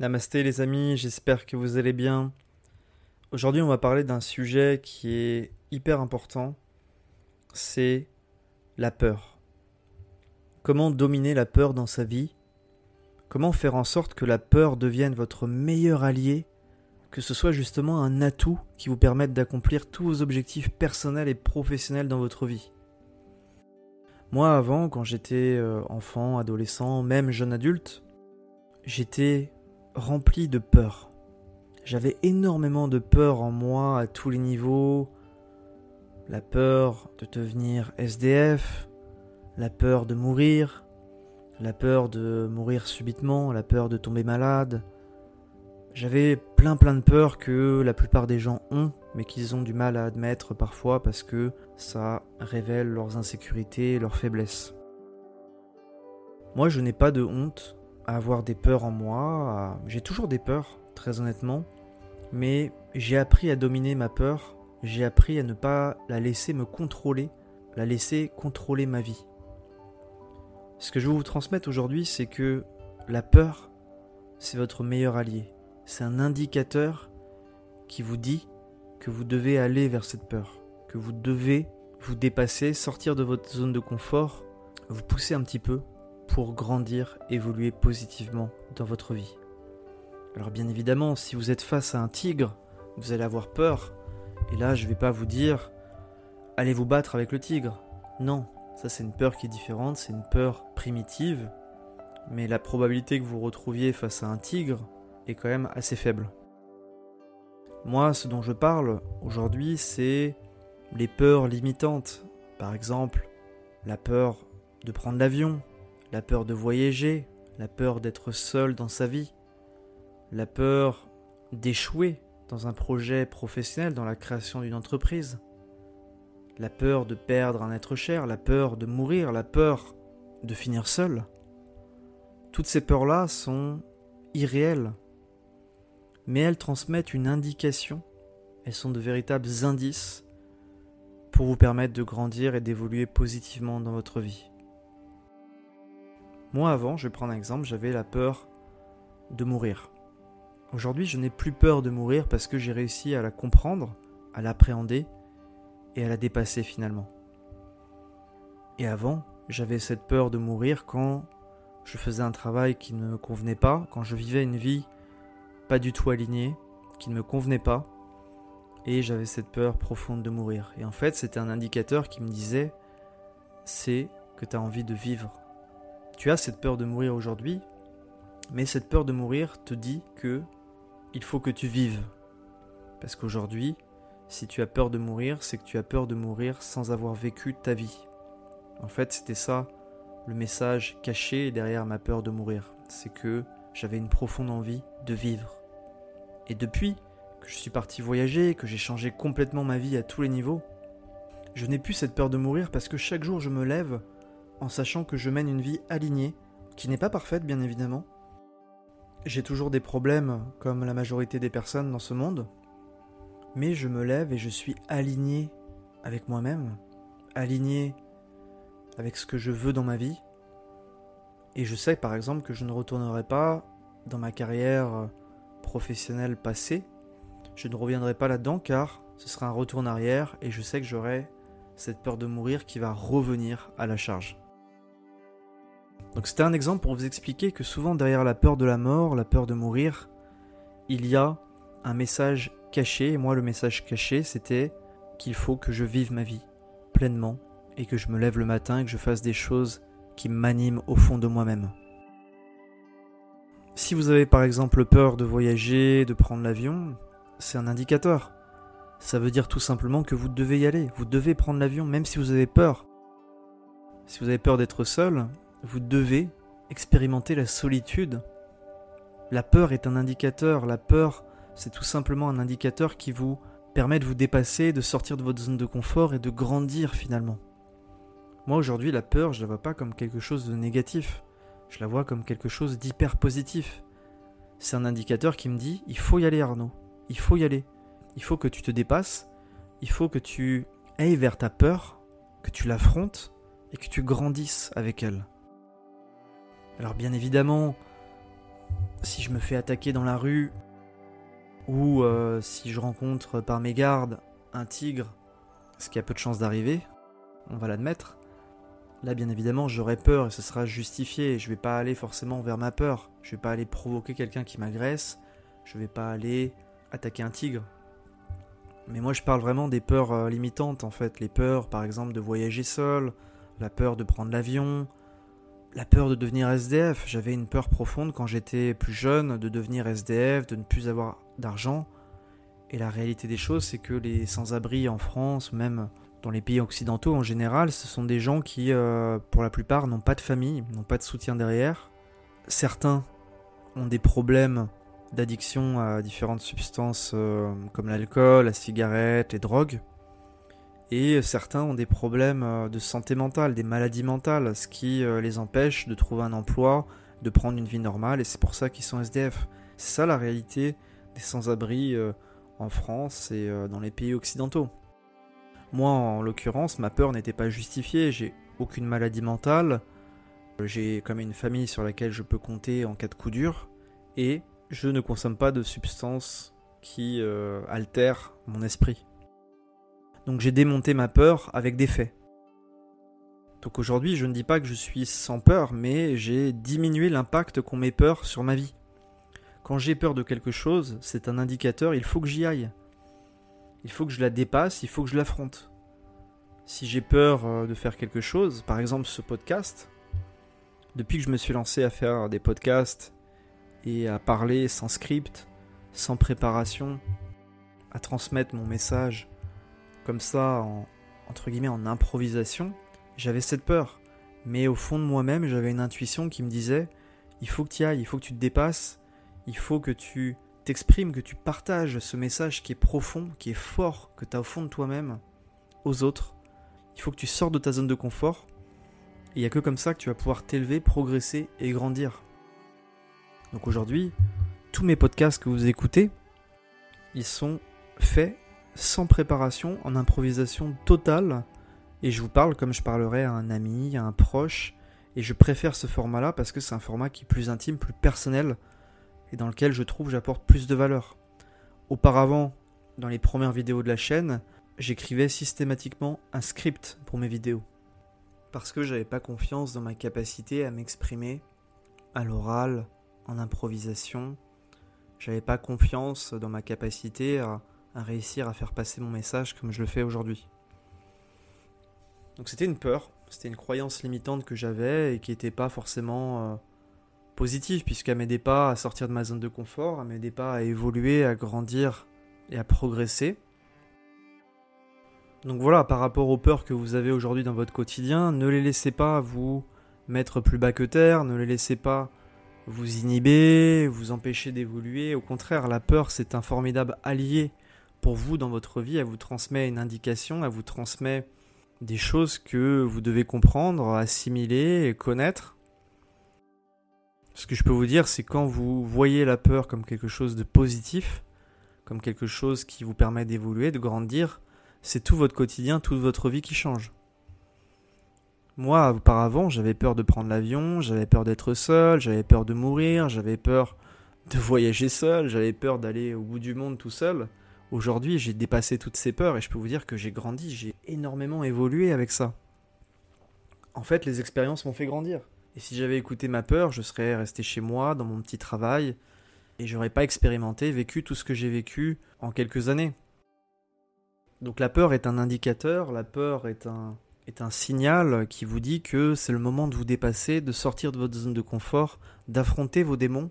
Namasté les amis, j'espère que vous allez bien. Aujourd'hui on va parler d'un sujet qui est hyper important, c'est la peur. Comment dominer la peur dans sa vie? Comment faire en sorte que la peur devienne votre meilleur allié, que ce soit justement un atout qui vous permette d'accomplir tous vos objectifs personnels et professionnels dans votre vie Moi avant, quand j'étais euh, enfant, adolescent, même jeune adulte, j'étais rempli de peur. J'avais énormément de peur en moi à tous les niveaux. La peur de devenir SDF, la peur de mourir, la peur de mourir subitement, la peur de tomber malade. J'avais plein plein de peurs que la plupart des gens ont, mais qu'ils ont du mal à admettre parfois parce que ça révèle leurs insécurités, leurs faiblesses. Moi, je n'ai pas de honte à avoir des peurs en moi. J'ai toujours des peurs, très honnêtement. Mais j'ai appris à dominer ma peur. J'ai appris à ne pas la laisser me contrôler, la laisser contrôler ma vie. Ce que je veux vous transmettre aujourd'hui, c'est que la peur, c'est votre meilleur allié. C'est un indicateur qui vous dit que vous devez aller vers cette peur, que vous devez vous dépasser, sortir de votre zone de confort, vous pousser un petit peu pour grandir, évoluer positivement dans votre vie. Alors bien évidemment, si vous êtes face à un tigre, vous allez avoir peur. Et là, je ne vais pas vous dire allez vous battre avec le tigre. Non, ça c'est une peur qui est différente, c'est une peur primitive. Mais la probabilité que vous vous retrouviez face à un tigre est quand même assez faible. Moi, ce dont je parle aujourd'hui, c'est les peurs limitantes. Par exemple, la peur de prendre l'avion, la peur de voyager, la peur d'être seul dans sa vie, la peur d'échouer dans un projet professionnel, dans la création d'une entreprise, la peur de perdre un être cher, la peur de mourir, la peur de finir seul. Toutes ces peurs-là sont irréelles, mais elles transmettent une indication, elles sont de véritables indices pour vous permettre de grandir et d'évoluer positivement dans votre vie. Moi avant, je vais prendre un exemple, j'avais la peur de mourir. Aujourd'hui, je n'ai plus peur de mourir parce que j'ai réussi à la comprendre, à l'appréhender et à la dépasser finalement. Et avant, j'avais cette peur de mourir quand je faisais un travail qui ne me convenait pas, quand je vivais une vie pas du tout alignée, qui ne me convenait pas, et j'avais cette peur profonde de mourir. Et en fait, c'était un indicateur qui me disait, c'est que tu as envie de vivre, tu as cette peur de mourir aujourd'hui, mais cette peur de mourir te dit que il faut que tu vives. Parce qu'aujourd'hui, si tu as peur de mourir, c'est que tu as peur de mourir sans avoir vécu ta vie. En fait, c'était ça le message caché derrière ma peur de mourir. C'est que j'avais une profonde envie de vivre. Et depuis que je suis parti voyager, que j'ai changé complètement ma vie à tous les niveaux, je n'ai plus cette peur de mourir parce que chaque jour je me lève en sachant que je mène une vie alignée, qui n'est pas parfaite bien évidemment. J'ai toujours des problèmes comme la majorité des personnes dans ce monde, mais je me lève et je suis aligné avec moi-même, aligné avec ce que je veux dans ma vie. Et je sais par exemple que je ne retournerai pas dans ma carrière professionnelle passée, je ne reviendrai pas là-dedans car ce sera un retour en arrière et je sais que j'aurai cette peur de mourir qui va revenir à la charge. Donc c'était un exemple pour vous expliquer que souvent derrière la peur de la mort, la peur de mourir, il y a un message caché. Et moi le message caché c'était qu'il faut que je vive ma vie pleinement et que je me lève le matin et que je fasse des choses qui m'animent au fond de moi-même. Si vous avez par exemple peur de voyager, de prendre l'avion, c'est un indicateur. Ça veut dire tout simplement que vous devez y aller, vous devez prendre l'avion même si vous avez peur. Si vous avez peur d'être seul, vous devez expérimenter la solitude. La peur est un indicateur. La peur, c'est tout simplement un indicateur qui vous permet de vous dépasser, de sortir de votre zone de confort et de grandir finalement. Moi aujourd'hui, la peur, je la vois pas comme quelque chose de négatif. Je la vois comme quelque chose d'hyper positif. C'est un indicateur qui me dit il faut y aller Arnaud, il faut y aller. Il faut que tu te dépasses, il faut que tu ailles vers ta peur, que tu l'affrontes et que tu grandisses avec elle. Alors bien évidemment, si je me fais attaquer dans la rue, ou euh, si je rencontre par mes gardes un tigre, ce qui a peu de chances d'arriver, on va l'admettre, là bien évidemment j'aurai peur et ce sera justifié, je vais pas aller forcément vers ma peur, je vais pas aller provoquer quelqu'un qui m'agresse, je vais pas aller attaquer un tigre. Mais moi je parle vraiment des peurs euh, limitantes en fait, les peurs par exemple de voyager seul, la peur de prendre l'avion, la peur de devenir SDF. J'avais une peur profonde quand j'étais plus jeune de devenir SDF, de ne plus avoir d'argent. Et la réalité des choses, c'est que les sans-abri en France, même dans les pays occidentaux en général, ce sont des gens qui, euh, pour la plupart, n'ont pas de famille, n'ont pas de soutien derrière. Certains ont des problèmes d'addiction à différentes substances euh, comme l'alcool, la cigarette, les drogues. Et certains ont des problèmes euh, de santé mentale, des maladies mentales, ce qui les empêche de trouver un emploi, de prendre une vie normale, et c'est pour ça qu'ils sont SDF. C'est ça la réalité des sans-abri en France et dans les pays occidentaux. Moi, en l'occurrence, ma peur n'était pas justifiée, j'ai aucune maladie mentale, j'ai comme une famille sur laquelle je peux compter en cas de coup dur, et je ne consomme pas de substances qui euh, altèrent mon esprit. Donc j'ai démonté ma peur avec des faits. Donc aujourd'hui, je ne dis pas que je suis sans peur, mais j'ai diminué l'impact qu'ont mes peurs sur ma vie. Quand j'ai peur de quelque chose, c'est un indicateur, il faut que j'y aille. Il faut que je la dépasse, il faut que je l'affronte. Si j'ai peur euh, de faire quelque chose, par exemple ce podcast, depuis que je me suis lancé à faire des podcasts et à parler sans script, sans préparation, à transmettre mon message comme ça, en, entre guillemets, en improvisation, j'avais cette peur. Mais au fond de moi-même, j'avais une intuition qui me disait, il faut que tu ailles, il faut que tu te dépasses, il faut que tu t'exprimes, que tu partages ce message qui est profond, qui est fort, que tu as au fond de toi-même, aux autres. Il faut que tu sortes de ta zone de confort. Il n'y a que comme ça que tu vas pouvoir t'élever, progresser et grandir. Donc aujourd'hui, tous mes podcasts que vous écoutez, ils sont faits sans préparation, en improvisation totale. Et je vous parle comme je parlerais à un ami, à un proche. Et je préfère ce format-là parce que c'est un format qui est plus intime, plus personnel et dans lequel je trouve j'apporte plus de valeur. Auparavant, dans les premières vidéos de la chaîne, j'écrivais systématiquement un script pour mes vidéos. Parce que j'avais pas confiance dans ma capacité à m'exprimer à l'oral, en improvisation. J'avais pas confiance dans ma capacité à, à, réussir à faire passer mon message comme je le fais aujourd'hui. Donc c'était une peur, c'était une croyance limitante que j'avais et qui n'était pas forcément euh, positive puisqu'elle m'aidait pas à sortir de ma zone de confort, elle m'aidait pas à évoluer, à grandir et à progresser. Donc voilà, par rapport aux peurs que vous avez aujourd'hui dans votre quotidien, ne les laissez pas vous mettre plus bas que terre, ne les laissez pas vous inhiber, vous empêcher d'évoluer. Au contraire, la peur, c'est un formidable allié pour vous dans votre vie. Elle vous transmet une indication, elle vous transmet des choses que vous devez comprendre, assimiler et connaître. Ce que je peux vous dire, c'est quand vous voyez la peur comme quelque chose de positif, comme quelque chose qui vous permet d'évoluer, de grandir, c'est tout votre quotidien, toute votre vie qui change. Moi, auparavant, j'avais peur de prendre l'avion, j'avais peur d'être seul, j'avais peur de mourir, j'avais peur de voyager seul, j'avais peur d'aller au bout du monde tout seul. Aujourd'hui, j'ai dépassé toutes ces peurs et je peux vous dire que j'ai grandi, j'ai énormément évolué avec ça. En fait, les expériences m'ont fait grandir. Et si j'avais écouté ma peur, je serais resté chez moi, dans mon petit travail, et j'aurais pas expérimenté, vécu tout ce que j'ai vécu en quelques années. Donc la peur est un indicateur, la peur est un, est un signal qui vous dit que c'est le moment de vous dépasser, de sortir de votre zone de confort, d'affronter vos démons.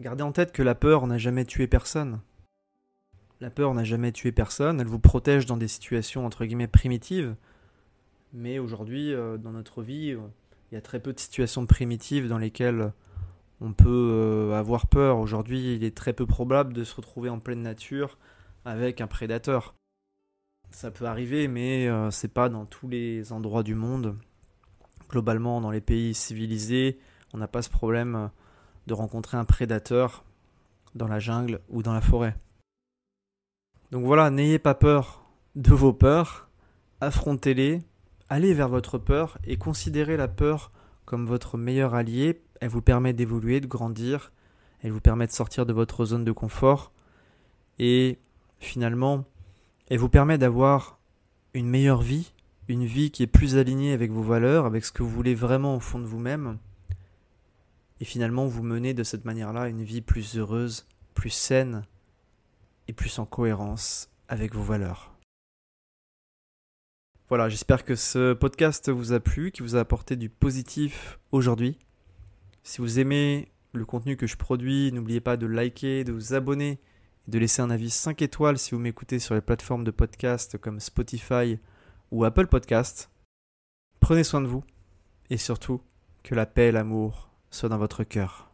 Gardez en tête que la peur n'a jamais tué personne. La peur n'a jamais tué personne, elle vous protège dans des situations entre guillemets primitives, mais aujourd'hui, euh, dans notre vie, il y a très peu de situations primitives dans lesquelles on peut euh, avoir peur. Aujourd'hui, il est très peu probable de se retrouver en pleine nature avec un prédateur. Ça peut arriver, mais euh, c'est pas dans tous les endroits du monde. Globalement, dans les pays civilisés, on n'a pas ce problème de rencontrer un prédateur dans la jungle ou dans la forêt. Donc voilà, n'ayez pas peur de vos peurs, affrontez-les, allez vers votre peur et considérez la peur comme votre meilleur allié. Elle vous permet d'évoluer, de grandir Elle vous permet de sortir de votre zone de confort. Et finalement, elle vous permet d'avoir une meilleure vie, une vie qui est plus alignée avec vos valeurs, avec ce que vous voulez vraiment au fond de vous-même. Et finalement, vous menez de cette manière-là une vie plus heureuse, plus saine et plus en cohérence avec vos valeurs. Voilà, j'espère que ce podcast vous a plu, qu'il vous a apporté du positif aujourd'hui. Si vous aimez le contenu que je produis, n'oubliez pas de liker, de vous abonner et de laisser un avis 5 étoiles si vous m'écoutez sur les plateformes de podcast comme Spotify ou Apple Podcast. Prenez soin de vous et surtout que la paix et l'amour soient dans votre cœur.